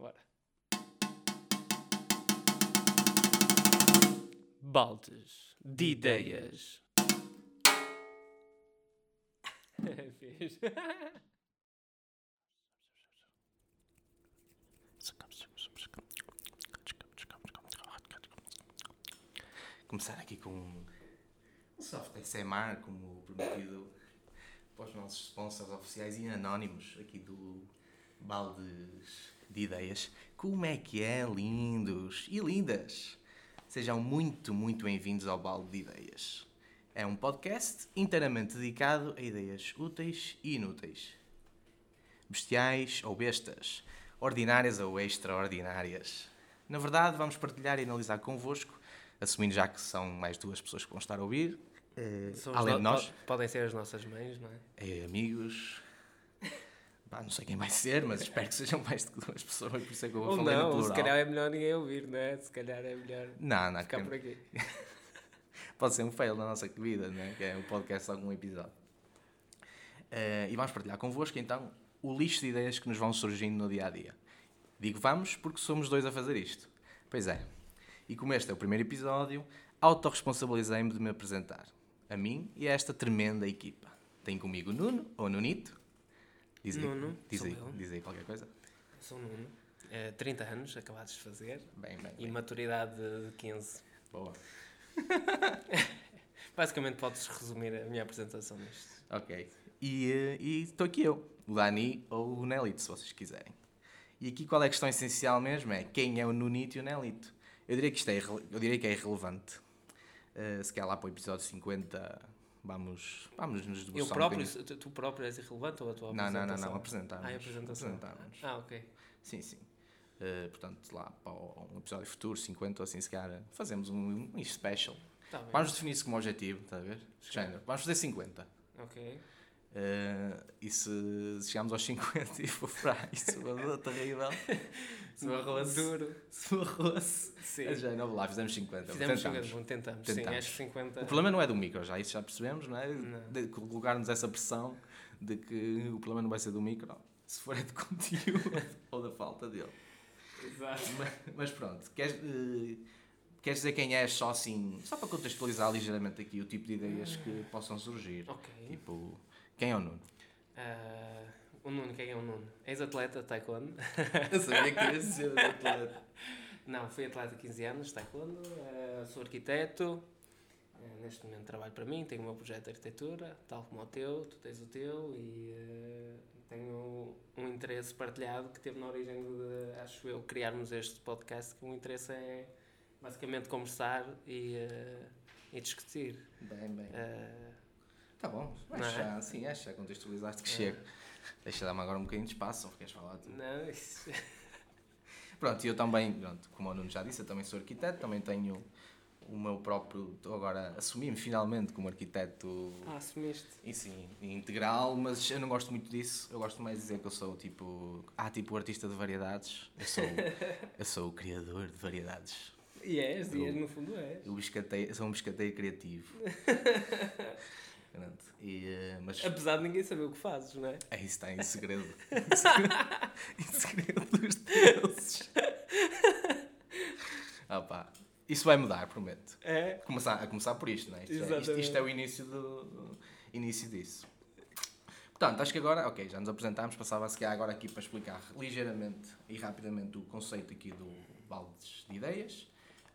Bora. Baldes de ideias. Fiz. Começar aqui com um soft SMR, como prometido para os nossos sponsors oficiais e anónimos aqui do Baldes de Ideias. Como é que é, lindos e lindas? Sejam muito, muito bem-vindos ao Balde de Ideias. É um podcast inteiramente dedicado a ideias úteis e inúteis. Bestiais ou bestas, ordinárias ou extraordinárias. Na verdade, vamos partilhar e analisar convosco, assumindo já que são mais duas pessoas que vão estar a ouvir, eh, os além de nós, po- Podem ser as nossas mães, não é? eh, amigos. Pá, não sei quem vai ser, mas espero que sejam mais de duas pessoas, por isso é que eu vou Ou falar no não, ou plural. se calhar é melhor ninguém ouvir, não é? Se calhar é melhor Não, não, ficar que- por aqui. pode ser um fail na nossa vida, né? que é um podcast de algum episódio. Eh, e vamos partilhar convosco então o lixo de ideias que nos vão surgindo no dia a dia. Digo vamos porque somos dois a fazer isto. Pois é. E como este é o primeiro episódio, autorresponsabilizei-me de me apresentar. A mim e a esta tremenda equipa. Tenho comigo o Nuno, ou Nunito. Diz aí, Nuno, diz aí, eu. diz aí qualquer coisa. Sou Nuno. É, 30 anos, acabados de fazer. Bem, bem, E bem. maturidade de 15. Boa. Basicamente podes resumir a minha apresentação nisto. Ok. E eh, e estou aqui eu, o Dani ou o Nelito, se vocês quiserem. E aqui qual é a questão essencial mesmo? É quem é o Nunito e o Nelito. Eu diria que isto é, eu diria que é irrelevante. Eh, se calhar lá para o episódio 50 vamos, vamos nos debruçar Eu um próprio, bocadinho. tu, tu próprio és irrelevante ou a tua Não, não, não, apresentação? não, apresentámos. Ah, é apresentação. Apresentámos. Ah, ok. Sim, sim. Eh, portanto, lá para um episódio futuro, 50 ou assim, se calhar fazemos um, um special. Tá. Vamos definir isso como objetivo, está a ver? Género. Vamos fazer 50. Ok. Eh, e se chegarmos aos 50 e for para isso, é terrível. Se o arroz. Duro. Se. É já, não, lá fizemos 50. Fizemos tentamos. 50, bom, tentamos. Sim, Tentamos. acho que 50. O problema não é do micro, já isso já percebemos, não é? Não. De colocar-nos essa pressão de que o problema não vai ser do micro, se for é de conteúdo ou da falta dele. Exato. Mas, mas pronto, queres, eh, queres dizer quem és só assim, só para contextualizar ligeiramente aqui o tipo de ideias que possam surgir? Ok. Tipo, quem é o Nuno? Ah, o Nuno, quem é o Nuno? Ex-atleta de taekwondo. Eu sabia que ia ser atleta. Não, fui atleta há 15 anos taekwondo, ah, sou arquiteto, ah, neste momento trabalho para mim, tenho o meu projeto de arquitetura, tal como o teu, tu tens o teu e tenho um interesse partilhado que teve na origem de, acho eu, criarmos este podcast, que o interesse é basicamente conversar e, e discutir. Bem, bem. Tá bom, acho é? já, sim, acho já contextualizaste que É. chega. Deixa dar-me agora um bocadinho de espaço, ou queres falar tu? não, isso... Pronto, e eu também, pronto, como o Nuno já disse, eu também sou arquiteto, também tenho o meu próprio, estou agora assumi-me finalmente como arquiteto Ah, assumiste. e sim, integral, mas eu não gosto muito disso. Eu gosto mais de dizer que eu sou tipo, ah, tipo artista de variedades. Eu sou, eu sou o criador de variedades. E és, e és, no fundo és. Eu sou um biscateio criativo. E, eh, mas Apesar de ninguém saber o que fazes, não é? é isso está em segredo. em segredo, dos deuses. Ah pá, isso vai mudar, prometo. É. Começar, a começar por isto, não é? Isto, é, isto, isto é o início, do, início disso. Portanto, acho que agora, ok, já nos apresentámos, passava se calhar agora aqui para explicar ligeiramente e rapidamente o conceito aqui do baldes de ideias,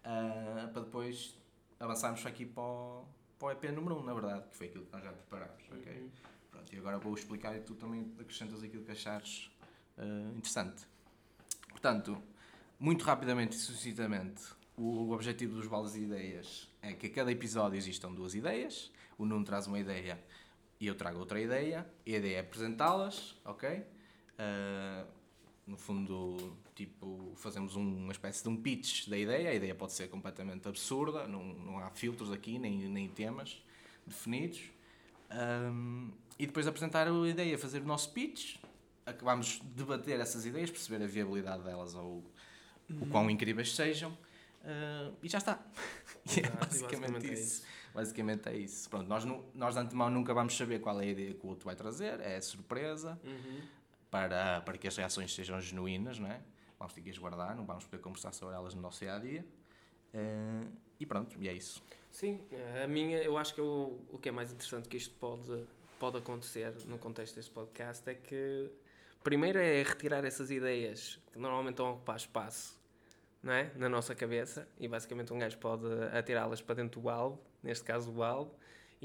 ah, para depois avançarmos aqui para o, para o EP número 1, na verdade, que foi aquilo que nós já preparámos, ok? Uhum. Pronto, e agora vou explicar e tu também acrescentas aquilo que achares ah, interessante. Portanto, muito rapidamente e sucintamente, o objetivo dos baldes de ideias é que a cada episódio existam duas ideias. O Nuno traz uma ideia e eu trago outra ideia. E a ideia é apresentá-las, ok? Ah, no fundo, tipo, fazemos um- uma espécie de um pitch da ideia. A ideia pode ser completamente absurda, não, não há filtros aqui, nem, nem temas definidos. Ahm, e depois de apresentar a ideia, fazer o nosso pitch, acabamos de debater essas ideias, perceber a viabilidade delas ou o quão incríveis sejam, ah, e já está. E é basicamente, basicamente é isso. Basicamente é isso. Pronto, nós, nós de antemão nunca vamos saber qual é a ideia que o outro vai trazer, é surpresa, Uhum. Para, para que as reações sejam genuínas, não é? vamos ter que as guardar, não vamos poder conversar sobre elas no nosso dia a dia. Uh, e pronto, e é isso. Sim, a minha, eu acho que o, o que é mais interessante que isto pode, pode acontecer no contexto deste podcast é que, primeiro, é retirar essas ideias que normalmente estão a ocupar espaço não é? na nossa cabeça e basicamente um gajo pode atirá-las para dentro do balde, neste caso o balde,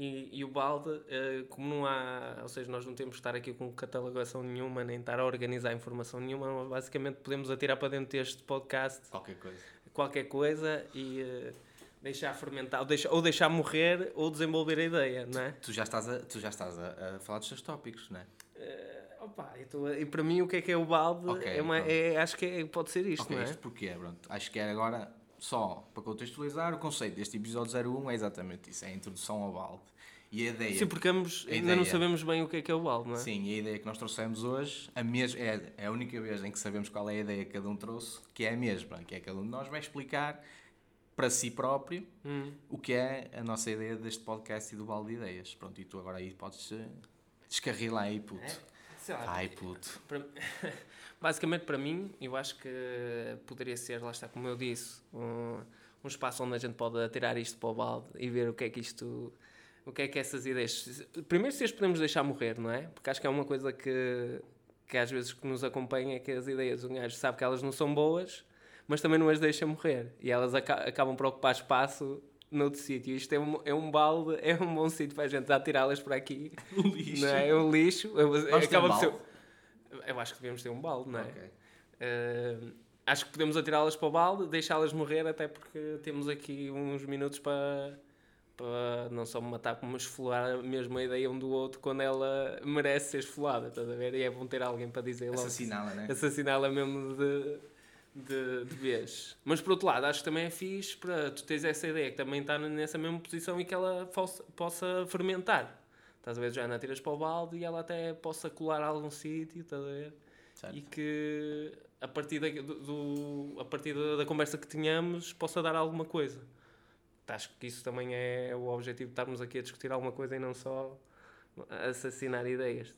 e, e o balde, eh, como não há, ou seja, nós não temos que estar aqui com catalogação nenhuma, nem estar a organizar informação nenhuma, basicamente podemos atirar para dentro deste podcast qualquer coisa, qualquer coisa e uh, deixar fermentar, ou deixar, ou deixar morrer ou desenvolver a ideia, não é? Tu já estás a, tu já estás a, a falar dos teus tópicos, não é? Uh, opa, e para mim o que é que é o balde? Okay, é uma, é, acho que é, pode ser isto, okay, não é? Isto porquê? Pronto, acho que é agora só para contextualizar, o conceito deste episódio 01 é exatamente isso, é a introdução ao balde. E a ideia. Sim, porque ambos ainda ideia, não sabemos bem o que é que é o balde, não é? Sim, e a ideia que nós trouxemos hoje a mes é, é a única vez em que sabemos qual é a ideia que cada um trouxe, que é a mesma, que é cada um de nós vai explicar para si próprio hum. o que é a nossa ideia deste podcast e do balde de ideias. Pronto, e tu agora aí podes eh, descarrilar aí, puto. É? Sei lá, Ai, puto. Para... Basicamente, para mim, eu acho que poderia ser, lá está, como eu disse, um, um espaço onde a gente pode tirar isto para o balde e ver o que é que isto. O que é que essas ideias. Primeiro, se as podemos deixar morrer, não é? Porque acho que é uma coisa que, que às vezes que nos acompanha é que as ideias, um gajo sabe que elas não são boas, mas também não as deixa morrer. E elas aca acabam por ocupar espaço noutro sítio. Isto é um, é um balde, é um bom sítio para a gente tirá-las para aqui. Um lixo. Não é? é um lixo. Acaba um de ser eu acho que devemos ter um balde, não é? Okay. Uh, acho que podemos atirá-las para o balde, deixá-las morrer, até porque temos aqui uns minutos para, para não só matar, como esfolar mesmo a ideia um do outro quando ela merece ser esfolada, estás a ver? E é bom ter alguém para dizer logo. Assassiná-la, né? Assassiná-la mesmo de, de, de vez. Mas por outro lado, acho que também é fixe para tu teres essa ideia que também está nessa mesma posição e que ela possa, possa fermentar. Estás a ver? Já não tiras para o balde e ela até possa colar a algum sítio, estás a ver? Certo. E que a partir, da, do, a partir da, da, conversa que tínhamos possa dar alguma coisa. Acho que isso também é o objetivo de estarmos aqui a discutir alguma coisa e não só assassinar ideias.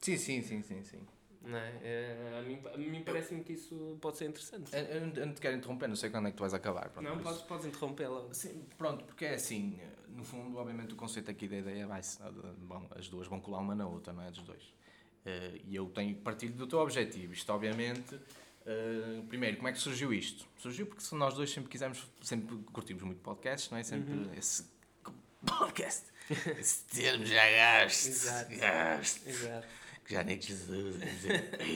Sim, sim, sim, sim, sim. Não é? é a mim, mim parece-me que isso pode ser interessante. Eu, eu não te quero interromper, não sei quando é que tu vais acabar. Pronto, não, podes, podes interrompê-la. Sim, pronto, porque é assim, no fundo, obviamente, o conceito aqui da ideia vai bom, as duas vão colar uma na outra, não é? Dos dois. Uh, e eu tenho partilho do teu objetivo. Isto, obviamente, uh, primeiro, como é que surgiu isto? Surgiu porque nós dois sempre quisemos, sempre curtimos muito podcasts, não é? Sempre uhum. esse podcast, esse termo já gaste. Exato. Gaste. Exato nem Jesus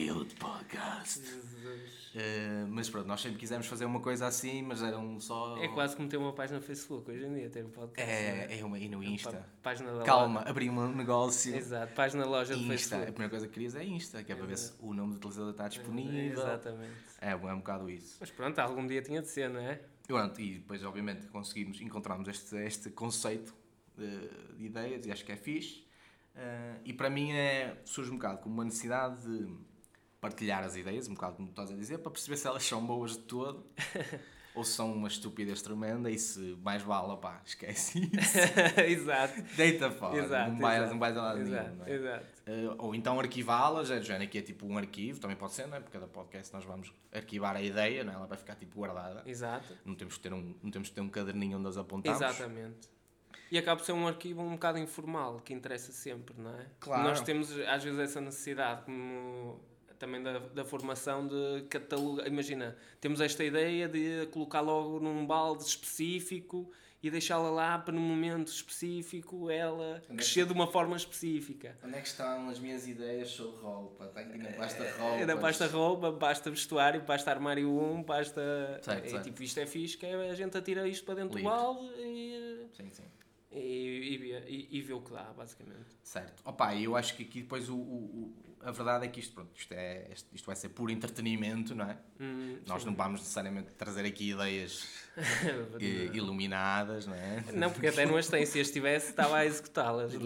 eu de podcast. Uh, mas pronto, nós sempre quisemos fazer uma coisa assim, mas eram só. É quase como ter uma página no Facebook hoje em dia, ter um podcast. É, é, é uma, e no Insta. Página da Calma, loja. abri um negócio. Exato, página da loja Insta. do Facebook. A primeira coisa que querias é Insta, que é para ver se o nome do utilizador está disponível. Exatamente. É, é um bocado isso. Mas pronto, algum dia tinha de ser, não é? E, pronto, e depois, obviamente, conseguimos, encontramos este, este conceito de, de ideias e acho que é fixe. Uh, e para mim é, surge um bocado como uma necessidade de partilhar as ideias, um bocado como tu estás a dizer, para perceber se elas são boas de todo ou se são uma estupidez tremenda e se mais vale, pá, esquece isso. exato. Deita fora, exato, não vais não vai a lado exato, nenhum. Não é? exato. Uh, ou então arquivá-las, é, já aqui é tipo um arquivo, também pode ser, não é? Porque cada podcast nós vamos arquivar a ideia, não é? ela vai ficar tipo guardada. Exato. Não temos que ter um, não temos que ter um caderninho onde as apontamos. Exatamente. E acaba por ser um arquivo um bocado informal, que interessa sempre, não é? Claro. Nós temos às vezes essa necessidade, como também da, da formação de catalogar. Imagina, temos esta ideia de colocar logo num balde específico e deixá-la lá para num momento específico ela onde crescer é que... de uma forma específica. Onde é que estão as minhas ideias sobre roupa? Está aqui na pasta roupa. É na pasta roupa, basta vestuário, basta armário 1, basta. Certo, é. Tipo, isto é fixe, que é, a gente atira isto para dentro Livre. do balde e. Sim, sim e, e, e, ver o que dá, basicamente. Certo. Opa, eu acho que aqui depois o, o, a verdade é que isto, pronto, isto, é, isto vai ser puro entretenimento, não é? Hum, Nós sim. não vamos necessariamente trazer aqui ideias iluminadas, não é? Não, porque até não as tem. Se as tivesse, estava a executá-las. É?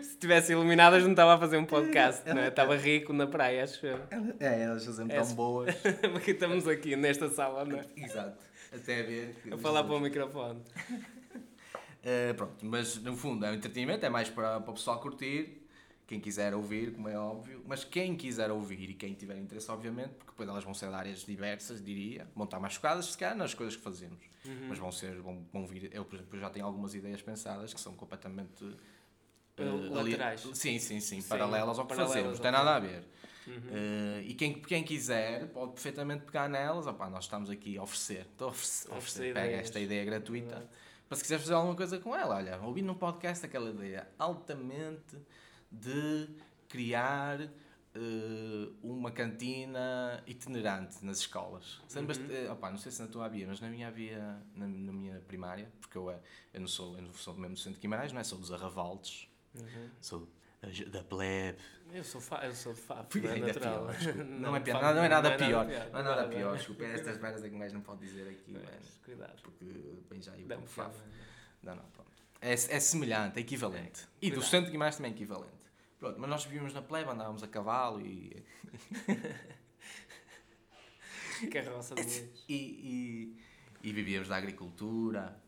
Se tivesse iluminadas, não estava a fazer um podcast, não é? Estava rico na praia, acho eu. É, elas fazem tão é, boas. porque estamos aqui nesta sala, não é? Exato até ver. A falar para o microfone. uh, pronto, mas no fundo é um entretenimento, é mais para, para o pessoal curtir quem quiser ouvir, como é óbvio, mas quem quiser ouvir e quem tiver interesse, obviamente, porque depois elas vão ser de áreas diversas, diria, vão estar mais focadas, se calhar, nas coisas que fazemos. Uhum. Mas vão ser, vão, vão vir, eu, por exemplo, já tenho algumas ideias pensadas que são completamente. Uh, eh, ali- laterais. Sim, sim, sim, Sim, paralelas ao que paralelas fazemos, não tem nada a ver. Uhum. Eh, e quem, quem quiser pode perfeitamente pegar nelas. Opá, nós estamos aqui a oferecer. Estou a oferecer. Oferecer oferecer. Pega ideias. esta ideia gratuita. Exato. Para se quiseres fazer alguma coisa com ela, olha, ouvi num podcast aquela ideia altamente de criar eh, uma cantina itinerante nas escolas. Sempre Uhum. bast- eh, opá, não sei se na tua havia, mas na minha havia, na, na minha primária, porque eu, é- eu, não sou, eu não sou do mesmo centro de Guimarães, não é? Sou dos Arravaldes, Uhum. sou da, plebe. Eu sou, fa eu sou não é natural. pior, desculpa. Não, é de pior, não, não é nada pior. pior. Não é nada pior, desculpa. Estas merdas é que gajo não pode dizer aqui, Mas, Cuidado. porque bem já Dá-me o faf. fama. Não, não, pronto. É, é semelhante, é equivalente. E do Cuidado. centro de Guimarães também é equivalente. Pronto, mas nós vivíamos na plebe, andávamos a cavalo e, Carroça de luz. e, e, e vivíamos da agricultura.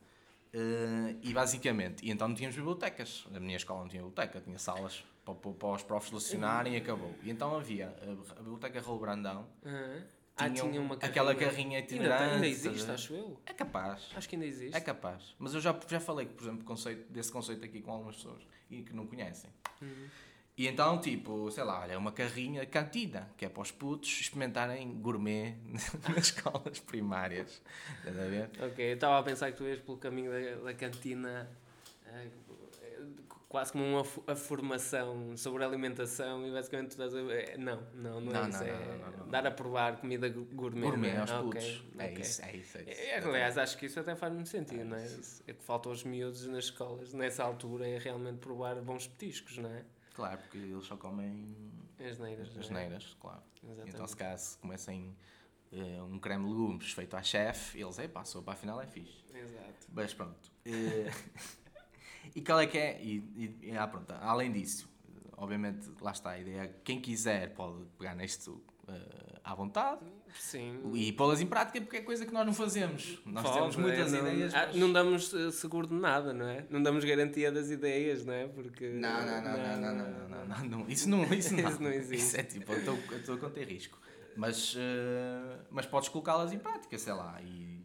eh, e basicamente, e então não tínhamos bibliotecas. A minha escola não tinha biblioteca, tinha salas para, para, para os profs lecionarem e acabou. E então havia a, a biblioteca Raul Brandão, Aham. Ah, tinha, um- uma aquela carrinha. Ainda, itinerante. ainda estás a existe, acho eu. É capaz. Acho que ainda existe. É capaz. Mas eu já, já falei, por exemplo, conceito, desse conceito aqui com algumas pessoas e que não conhecem. Uhum. E então, tipo, sei lá, olha, é uma carrinha cantina, que é para os putos experimentarem gourmet nas escolas primárias. Estás a ver? Ok, eu estava a pensar que tu ias pelo caminho da, da cantina, eh, quase como uma a formação sobre alimentação e basicamente tu estás a eh, Não, não, não é Não, isso. não, é não, não, não. dar a provar comida gourmet. Gourmet não é? aos Ah, putos. É ok. isso, é isso. É isso. É, aliás, acho que isso até faz muito sentido, É não é? isso. Isso É que falta aos miúdos nas escolas, nessa altura, é realmente provar bons petiscos, não é? Claro, porque eles só comem As neiras. as neiras, claro. Exatamente. Então, se se comecem eh, um creme de legumes feito à chefe, eles, é pá, a sopa afinal é fixe. Exato. Mas pronto. E qual é que é? E, e- ah, pronto, além disso, obviamente, lá está a ideia. Quem quiser pode pegar nisto eh, à vontade Sim. e pô-las em prática porque é coisa que nós não fazemos. Nós Pode, temos muitas não, ideias. ah, mas- Não damos eh, seguro de nada, não é? Não damos garantia das ideias, não é? Porque. Não, não, não, não, não, não, não, não, não, Isso não, isso não. Isso não existe. Isso é tipo, eu estou- a conter risco. Mas, eh, mas podes colocá-las em prática, sei lá, e,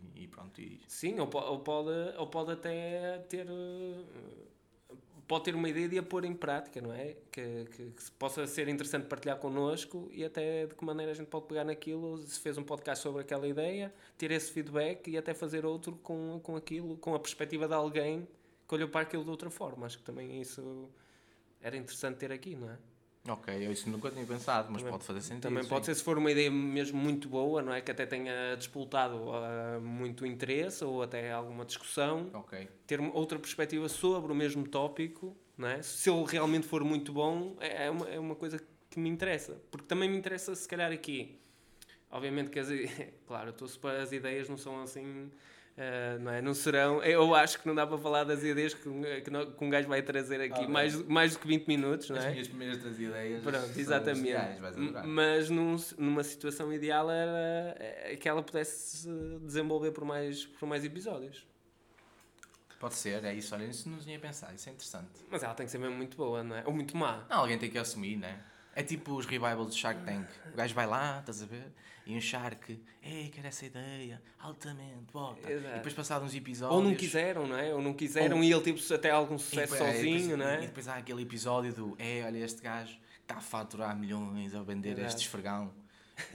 e Sim, ou, ou pode, ou pode até ter. eh, Pode ter uma ideia de a pôr em prática, não é? Que, que, que possa ser interessante partilhar connosco e até de que maneira a gente pode pegar naquilo. Se fez um podcast sobre aquela ideia, ter esse feedback e até fazer outro com, com aquilo, com a perspectiva de alguém que olhou para aquilo de outra forma. Acho que também isso era interessante ter aqui, não é? Ok, eu isso nunca tinha pensado, mas Também- pode fazer sentido. Também pode sim. ser se for uma ideia mesmo muito boa, não é? Que até tenha despoltado ah, muito interesse ou até alguma discussão, Ok. ter outra perspectiva sobre o mesmo tópico, não é? Se ele realmente for muito bom, é é uma, é uma coisa que me interessa. Porque também me interessa, se calhar, aqui. Obviamente que as, claro, eu estou a supor as ideias não são assim. Ah, não, é? não serão. Eu acho que não dá para falar das ideias que, um- que, não- que um gajo vai trazer aqui Ok. mais, mais do que 20 minutos, não As é? minhas primeiras três ideias. Pronto, exatamente. Mas num- numa situação ideal era eh, que ela pudesse se desenvolver por mais, por mais episódios. Pode ser, é isso. Olha, isso não tinha pensado, isso é interessante. Mas ela tem que ser mesmo muito boa, não é? Ou muito má. Não, alguém tem que assumir, né? É tipo os revivals do Shark Tank. O gajo vai lá, estás a ver? E um Shark, ei, quero essa ideia, altamente, bota. Exato. E depois passados uns episódios. Ou não quiseram, não é? Ou não quiseram Ou- e ele tipo até algum sucesso depois- é, sozinho, depois- não é? E depois há aquele episódio do, é, olha, este gajo está a faturar milhões a vender Exato. este esfregão.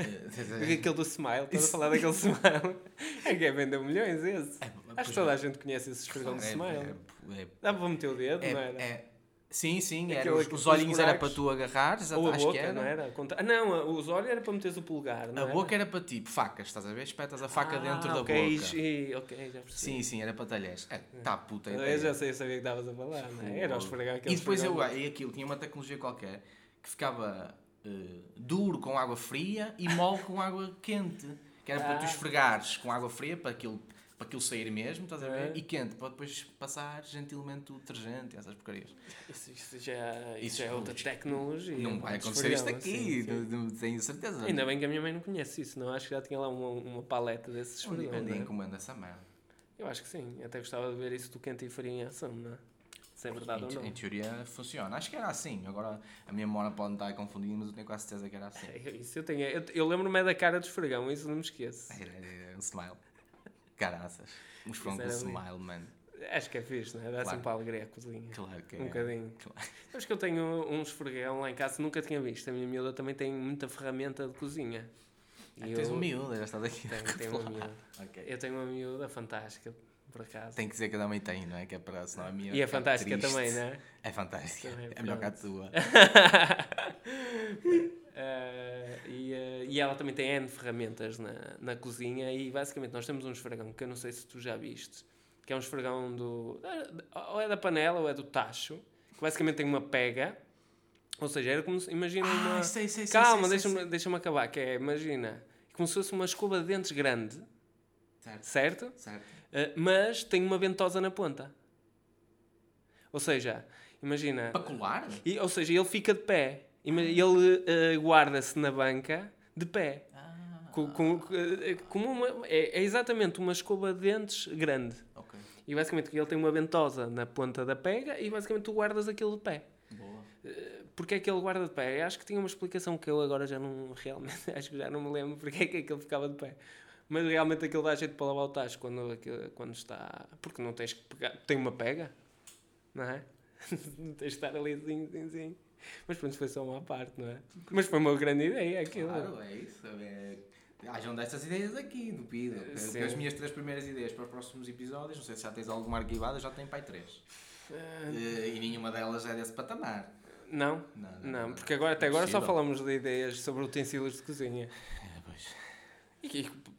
Aquele do Smile, estás a falar daquele Smile. É que é vender milhões esse. É, Acho que toda é. a gente conhece esse esfregão do É, Smile. é, é, Dá para meter o dedo, é, não era? é- sim, sim, era, Aquele- os, os olhinhos era para tu agarrares, Ou a boca, era. não era? Ah, não, os olhos era para meteres o polegar, A era? boca era para tipo facas, estás a ver? Espetas a faca Ah, dentro da ok, boca. e- ok, já percebi. Sim, sim, era para talheres. É, tá puta Eu ideia. já sei, eu sabia que estavas a falar, não é? Era o esfregar aquele E depois eu, e aquilo tinha uma tecnologia qualquer que ficava eh, duro com água fria e mole com água quente. Que era para tu Ah. esfregares com água fria para aquilo, para aquilo sair mesmo, estás a ver? É. E quente, para depois passar gentilmente o detergente e essas porcarias. Isso, isso já, isso Isso é outra tecnologia. não vai de acontecer isto aqui, sim, sim. tenho certeza. Ainda bem que a minha mãe não conhece isso, não? Acho que já tinha lá uma, uma paleta desses Onde, esfregões. onde é? encomenda essa merda? Eu acho que sim, até gostava de ver isso do quente e frio em ação, não é? se é verdade Em, ou não. em teoria funciona. Acho que era assim. Agora a minha memória pode estar confundindo, mas eu tenho quase certeza que era assim. É Isso eu tenho. Eu, eu lembro-me é da cara do esfregão, isso não me esqueço. Era, era um smile. Caraças. Uns ali. smile, mano. Acho que é fixe, não é? Dá Claro. sempre alegria à cozinha. Claro que é. Um bocadinho. Claro. Sabes que eu tenho um esfregão lá em casa, nunca tinha visto. A minha miúda também tem muita ferramenta de cozinha. Ah, E tens eu um miúdo, já estás aqui. Tenho, tenho uma miúda. Ok. Eu tenho uma miúda fantástica, por acaso. Tem que dizer que a mãe tem, não é? Que é para senão a minha. E é fantástica triste. também, não é? É fantástica. Também, É melhor que a tua. Eh, e, eh, e ela também tem N ferramentas na, na cozinha e basicamente nós temos um esfregão que eu não sei se tu já viste, que é um esfregão do. ou é da panela ou é do tacho, que basicamente tem uma pega. Ou seja, era como se. Imagina uma. Ah, sei, sei, sei. Calma, deixa-me deixa acabar, que é, imagina, como se fosse uma escova de dentes grande. Certo, certo? certo. Uh, mas tem uma ventosa na ponta. Ou seja, imagina. Para colar? e- ou seja, ele fica de pé. Ima- Ele uh, guarda-se na banca de pé. Ah, Com, com- uh, como uma- é, é exatamente uma escova de dentes grande. ok. E basicamente ele tem uma ventosa na ponta da pega e basicamente tu guardas aquilo de pé. Boa. Porquê é que ele guarda de pé? Eu acho que tinha uma explicação que eu agora já não realmente acho que já não me lembro porque é que aquele ficava de pé. Mas realmente aquilo dá jeito para lavar o tacho quando, quando está. Porque não tens que pegar. Tem uma pega, não é? não tens de estar ali assim, assim, assim. Mas pronto, foi só uma parte, não é? Mas foi uma grande ideia aquilo. Claro, é isso. É... Hajam destas ideias aqui do Pido. Sim. As minhas três primeiras ideias para os próximos episódios, não sei se já tens alguma arquivada, já tenho pai três. Ah, Eh, E nenhuma delas é desse patamar. não, Não, não, porque agora, até agora só falamos de ideias sobre utensílios de cozinha. É, pois. E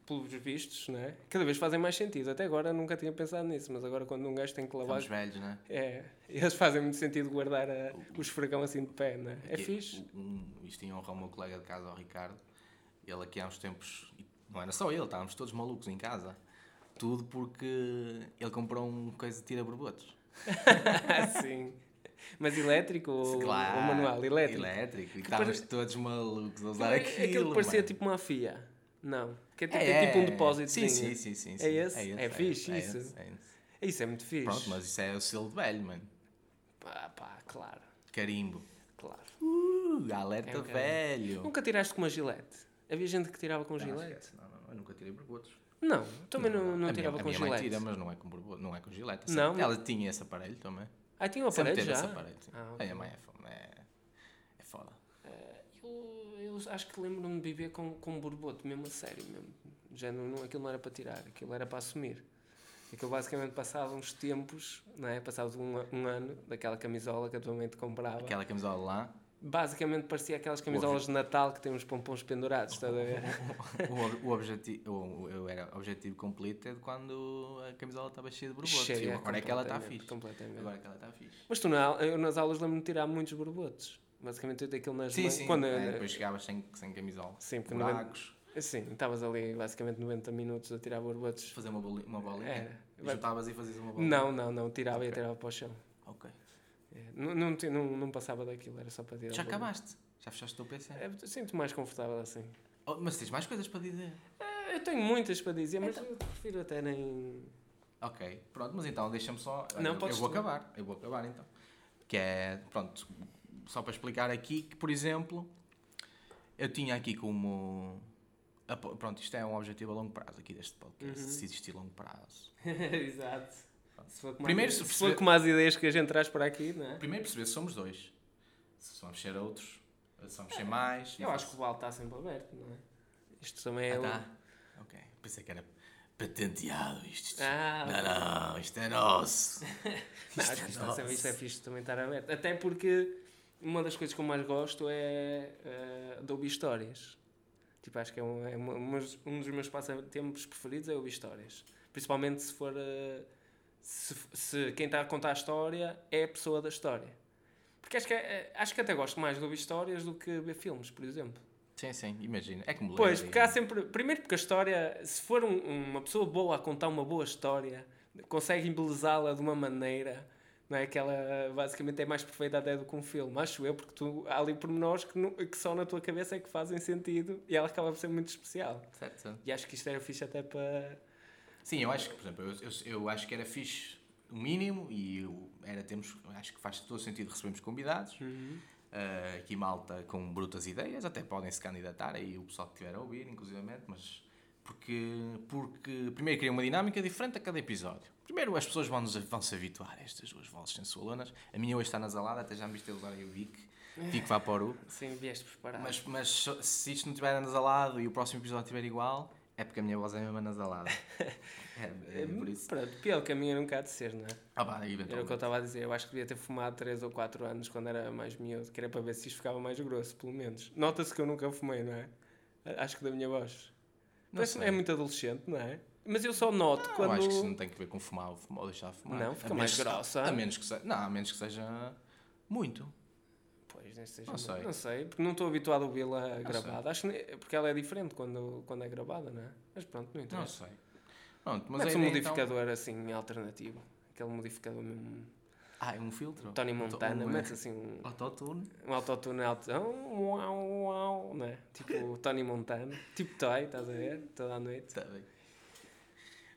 pelos vistos, não é? Cada vez fazem mais sentido. Até agora nunca tinha pensado nisso, mas agora quando um gajo tem que lavar. Estamos velhos, não é? É, eles fazem muito sentido guardar a- o esfregão assim de pé, não é? É E- fixe. Um, isto tinha honrar o meu colega de casa, o Ricardo. Ele aqui há uns tempos, não era só ele, estávamos todos malucos em casa. Tudo porque ele comprou um coisa de tira-borbotos. Sim. Mas elétrico ou, ou Claro, manual? Elétrico. Elétrico. E estávamos pare- todos malucos a usar Aquilo, aquilo. aquilo parecia mano. tipo uma fia. Não. Que é tipo, É, é tipo um é. depósito. Sim, sim, sim, sim, É esse? É fixe isso. é. Isso é muito fixe. Pronto, mas isso é o selo de velho, mano. Pá, pá, claro. Carimbo. Claro. Uh, alerta velho. Nunca tiraste com uma gilete? Havia gente que tirava com Não, gilete? esquece. Não, não, eu nunca tirei borbotos. Não, também não, não, a tirava minha, com a minha gilete. tira, mas não é com borboto, não é com gilete. Não, Sempre. Ela tinha esse aparelho também. Ah, tinha um Sempre aparelho teve já? esse aparelho. sim. Ah, A minha mãe é, é foda. Eu, acho que lembro-me de viver com, com um borboto, mesmo a sério. Mesmo. Já não, não, aquilo não era para tirar, aquilo era para assumir. Aquilo basicamente passava uns tempos, não é? Passava um, um ano daquela camisola que a tua mãe te comprava. Aquela camisola lá, Basicamente parecia aquelas camisolas de Natal que têm uns pompons pendurados, estás a ver? o, o objetivo, o, eu era objetivo completo é de quando a camisola estava cheia de borbotos. Cheia, agora é que ela está fixe. completamente. Agora é que ela está fixe. Mas tu na, eu nas aulas lembro-me de tirar muitos borbotos. Basicamente eu tenho aquilo nas Sim, mãos. sim. Quando, é, depois chegavas sem, sem camisola. Sim, porque é- Buracos, Sim, estavas ali basicamente 90 minutos a tirar borbotos. fazer uma, boli, uma bolinha. Era. Juntavas e fazias uma bolinha. Não, não, não, tirava e Ok. atirava para o chão. Ok. É, Não, não, não, não passava daquilo, era só para tirar. Já acabaste? Já fechaste o teu PC? É, Sinto mais confortável assim. Oh, mas tens mais coisas para dizer. É, Eu tenho muitas para dizer, mas Então- eu prefiro até nem. Ok, pronto, mas então deixa-me só. Não, eu, eu vou acabar, eu vou acabar então. Que é, pronto, só para explicar aqui que, por exemplo, eu tinha aqui como. Pronto, isto é um objetivo a longo prazo aqui deste podcast, Uhum. se existir longo prazo. Exato. Se for, Primeiro, as, se perceber- for como as ideias que a gente traz para aqui, não é? Primeiro perceber se somos dois, se vamos ser outros, se vamos ser mais. Eu acho que o balde está sempre aberto, não é? Isto também é. Ah, tá. Ok, pensei que era patenteado isto. isto- Ah, não, não, isto é nosso. Não, Isto acho é isto, está sempre- isto é nosso. fixe também estar aberto. Até porque uma das coisas que eu mais gosto é eh, de ouvir histórias. Tipo, acho que é um, é uma- um dos meus passatempos preferidos é ouvir histórias. Principalmente se for. eh, se, se quem está a contar a história é a pessoa da história. Porque acho que, é- acho que até gosto mais de ouvir histórias do que ver filmes, por exemplo. Sim, sim, imagina. É como Pois, porque há sempre. Primeiro, porque a história, se for um- uma pessoa boa a contar uma boa história, consegue embelezá-la de uma maneira não é? que ela basicamente é mais perfeita até do que um filme, acho eu, porque tu, há ali pormenores que, que só na tua cabeça é que fazem sentido e ela acaba por ser muito especial. Certo. E acho que isto era fixe até para. Sim, eu acho que, por exemplo, eu, eu, eu acho que era fixe o mínimo e o- era temos, acho que faz todo sentido recebermos convidados. Uhum. Uh, aqui malta com brutas ideias, até podem se candidatar aí o pessoal que estiver a ouvir, inclusivamente, mas porque, porque primeiro cria uma dinâmica diferente a cada episódio. Primeiro as pessoas vão, vão se habituar a estas duas vozes sensualonas. A minha hoje está nasalada, até já me viste a usar aí o Vic, Vic Vaporu. Sim, vieste preparado. Mas, mas se isto não estiver anasalado e o próximo episódio estiver igual, é porque a minha voz é mesmo anasalada. é, é por isso. Pronto, pior caminho era um bocado de ser, não é? Ah, pá, Era o que eu estava a dizer. Eu acho que devia ter fumado 3 ou 4 anos quando era mais miúdo, que era para ver se isto ficava mais grosso, pelo menos. Nota-se que eu nunca fumei, não é? Acho que da minha voz. Não Parece- é muito adolescente, não é? Mas eu só noto Eu quando. acho que isso não tem que ver com fumar ou, fumar, ou deixar de fumar. Não, fica mais grossa. A menos que seja, não, a menos que seja muito. Pois, nem seja Não muito- sei. Não sei, porque não estou habituado a ouvi-la sei. gravada. Acho que ne- porque ela é diferente quando, quando é gravada, não é? Mas pronto, não Não interessa. sei. Pronto, mas um então- modificador assim alternativo. Aquele modificador mesmo. Ah, é um filtro? Tony Montana, um, assim um, Autotune? um autotune alto. Um, uau, uau, não é? Tipo Tony Montana. Tipo Toy, estás a ver? Toda a noite. Tá bem.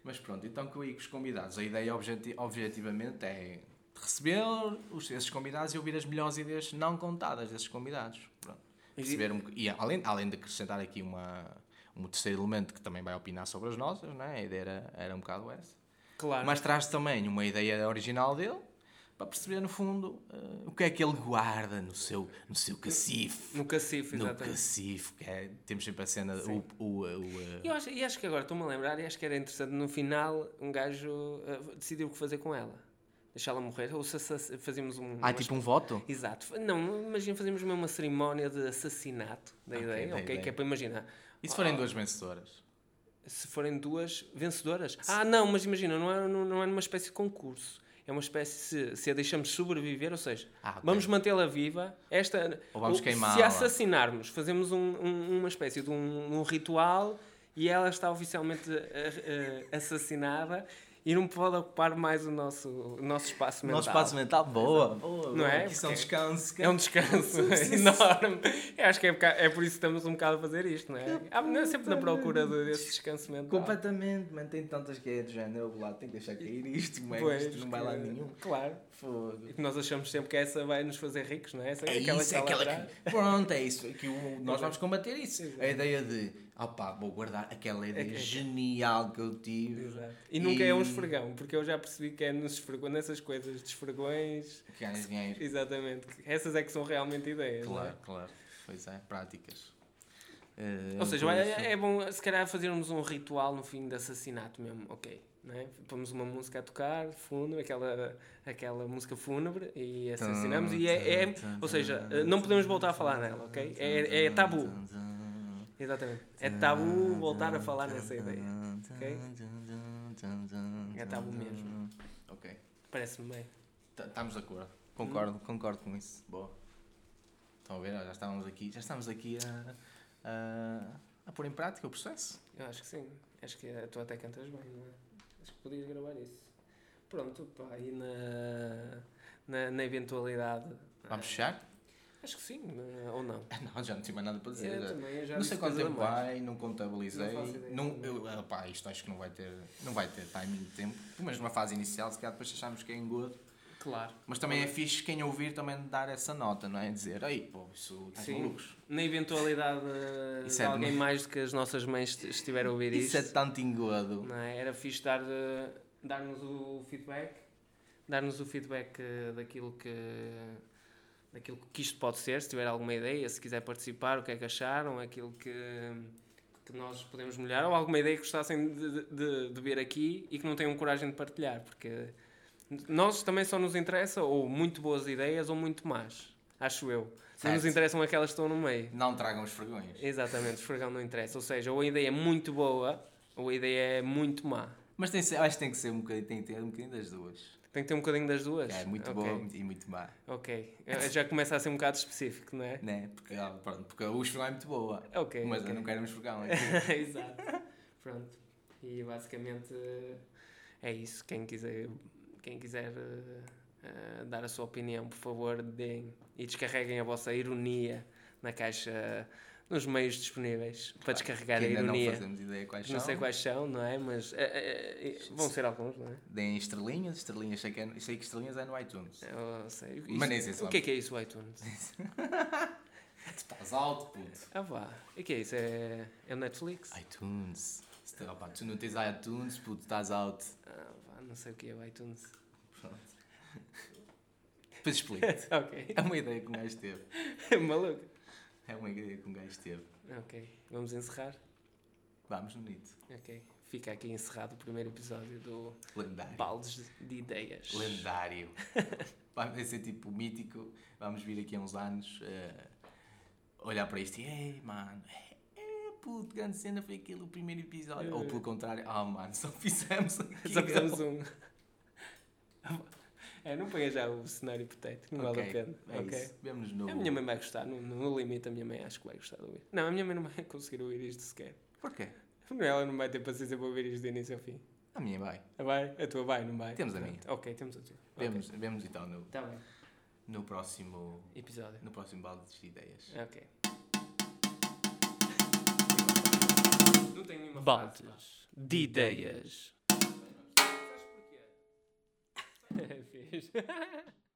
Mas pronto, então que eu ia com os convidados. A ideia objeti- objetivamente é receber os, esses convidados e ouvir as melhores ideias não contadas desses convidados. Pronto. E- Perceber um, e além, além de acrescentar aqui uma, um terceiro elemento que também vai opinar sobre as nossas, não é? a ideia era, era um bocado essa. Claro. Mas traz também uma ideia original dele para perceber, no fundo, eh, o que é que ele guarda no seu, no seu cacife. No cacife, No exatamente. cacife, que é, temos sempre a cena, o, Sim. o, o, eh, E eu acho, e acho que agora estou-me a lembrar e acho que era interessante no final um gajo uh, decidir o que fazer com ela. Deixá-la morrer. Ou se fazíamos um. Ah, uma tipo um voto? Exato. Não, imagina mesmo uma cerimónia de assassinato da Ok, ideia, da ok? ideia. Que é para imaginar. E se forem Ah, duas vencedoras? Se forem duas vencedoras. Ah, não, mas imagina, não é, não, não é numa espécie de concurso. É uma espécie, se, se a deixamos sobreviver, ou seja, Ah, ok. vamos mantê-la viva. Esta, Ou vamos Se queimá-la. a assassinarmos, fazemos um- um- uma espécie de um, um ritual e ela está oficialmente eh, eh, assassinada e não pode ocupar mais o nosso, o nosso espaço mental. Nosso espaço mental, boa, boa. Não é? Isso é um descanso. É um descanso enorme. Eu acho que é, é por isso que estamos um bocado a fazer isto, não é? Há não é sempre na procura de- desse descanso mental. Completamente, mantém tantas que é de género, lá tem que deixar cair isto, mas Pois, isto não vai lá que- nenhum. Claro. Fogo. E que nós achamos sempre que essa vai nos fazer ricos, não é? Essa, É aquela isso, é que lá aquela que... Pronto, é isso. Que o- nós vamos combater isso. Exato. A ideia de, opá, vou guardar aquela ideia É que- genial que eu tive. Exato. E nunca é um esfregão, porque eu já percebi que é nos esfregões, nessas coisas de esfregões. Que ganhas dinheiro. Exatamente. Essas é que são realmente ideias. é? Claro, claro. Pois é, práticas. Eh, Ou seja, por é, é bom se calhar fazermos um ritual no fim de assassinato mesmo, ok. Não é? Pomos uma música a tocar, fúnebre, aquela, aquela música fúnebre e assassinamos. E é, é- ou seja, não podemos voltar a falar nela, ok? É, é tabu. Exatamente. É tabu voltar a falar nessa ideia. ok? É tabu mesmo. Ok. Parece-me bem. Estamos de acordo. Concordo, concordo com isso. Boa. Estão a ver? Já estávamos aqui, já estamos aqui a, a, a pôr em prática o processo. Eu acho que sim. Acho que tu até cantas bem, não é? Acho que podias gravar isso. Pronto, pá, e na, na, na eventualidade. Vamos fechar? Acho que sim, eh, ou não. Não, já não tinha mais nada para dizer. Eu Já- também, eu já não sei quanto tempo vai, não contabilizei. Não. Não, eu, ah, pá, isto acho que não vai ter, não vai ter timing de tempo. Pelo menos numa fase inicial, se calhar depois achamos que é engodo. Claro. Mas também é fixe quem ouvir também dar essa nota, não é? Dizer, ei, pô, isso está Sim. malucos. Na eventualidade eh, Isso de é alguém demais. mais do que as nossas mães est- estiver a ouvir Isso é isto, tanto engodo. não é? era fixe dar, eh, dar-nos o feedback, dar-nos o feedback eh, daquilo que daquilo que isto pode ser, se tiver alguma ideia, se quiser participar, o que é que acharam, aquilo que, que nós podemos melhorar, ou alguma ideia que gostassem de, de, de ver aqui e que não tenham coragem de partilhar, porque nós também só nos interessa ou muito boas ideias ou muito más, acho eu. Não nos interessam aquelas que estão no meio. Não tragam os vergonhas. Exatamente, esfregão não interessa. Ou seja, ou a ideia é muito boa ou a ideia é muito má. Mas tem, acho que tem que ser um bocadinho, tem que ter um bocadinho das duas. Tem que ter um bocadinho das duas. É muito Ok, boa e muito má. Ok. Eh, Já começa a ser um bocado específico, não é? Né? Porque, ah, pronto, porque o esfregão é muito boa. Ok. mas ok. eu não quero um esfregão. aqui. Exato. Pronto. E basicamente é isso. Quem quiser, quem quiser eh, dar a sua opinião, por favor, deem e descarreguem a vossa ironia na caixa nos meios disponíveis para descarregar que a ainda ironia. não fazemos ideia quais Não são. sei quais são, não é? Mas eh, eh, eh, vão ser alguns, não é? Deem estrelinhas, estrelinhas, sei que, é, sei que estrelinhas é no iTunes. Eu sei. Mas nem sei se o que é que é isso, o iTunes? Estás alto, puto. Ah, vá. E que é isso? É, é o Netflix? iTunes. Se tu- opa, tu não tens iTunes, puto, estás out. Ah, vá, não sei o que é o iTunes. Pronto. Depois explico. ok. É uma ideia que gajo teve. Maluco. É uma ideia que um gajo teve. Ok. Vamos encerrar? Vamos no Nito. Ok. Fica aqui encerrado o primeiro episódio do Lendário. Baldes de Ideias. Lendário. Vai ser tipo mítico. Vamos vir aqui a uns anos eh, olhar para isto e, ei, mano, é, é, puto, grande cena foi aquele o primeiro episódio. Ou pelo contrário, ah, mano, só fizemos aquilo. Só fizemos um. É, não ponha já o cenário hipotético, não vale a pena. É ok? isso. Vemos no. A minha mãe vai gostar, no, no limite a minha mãe acho que vai gostar de ouvir. Não, a minha mãe não vai conseguir ouvir isto sequer. Porquê? Ela não vai ter paciência para ouvir isto do início ao fim. A minha vai. A vai? A tua vai, não vai? Temos a minha. Ok, temos a tua. Vemos, vemos então no, Tá bem. no próximo. Episódio. No próximo balde de ideias. Ok. Não tenho nenhuma Baldes de ideias. Fixe.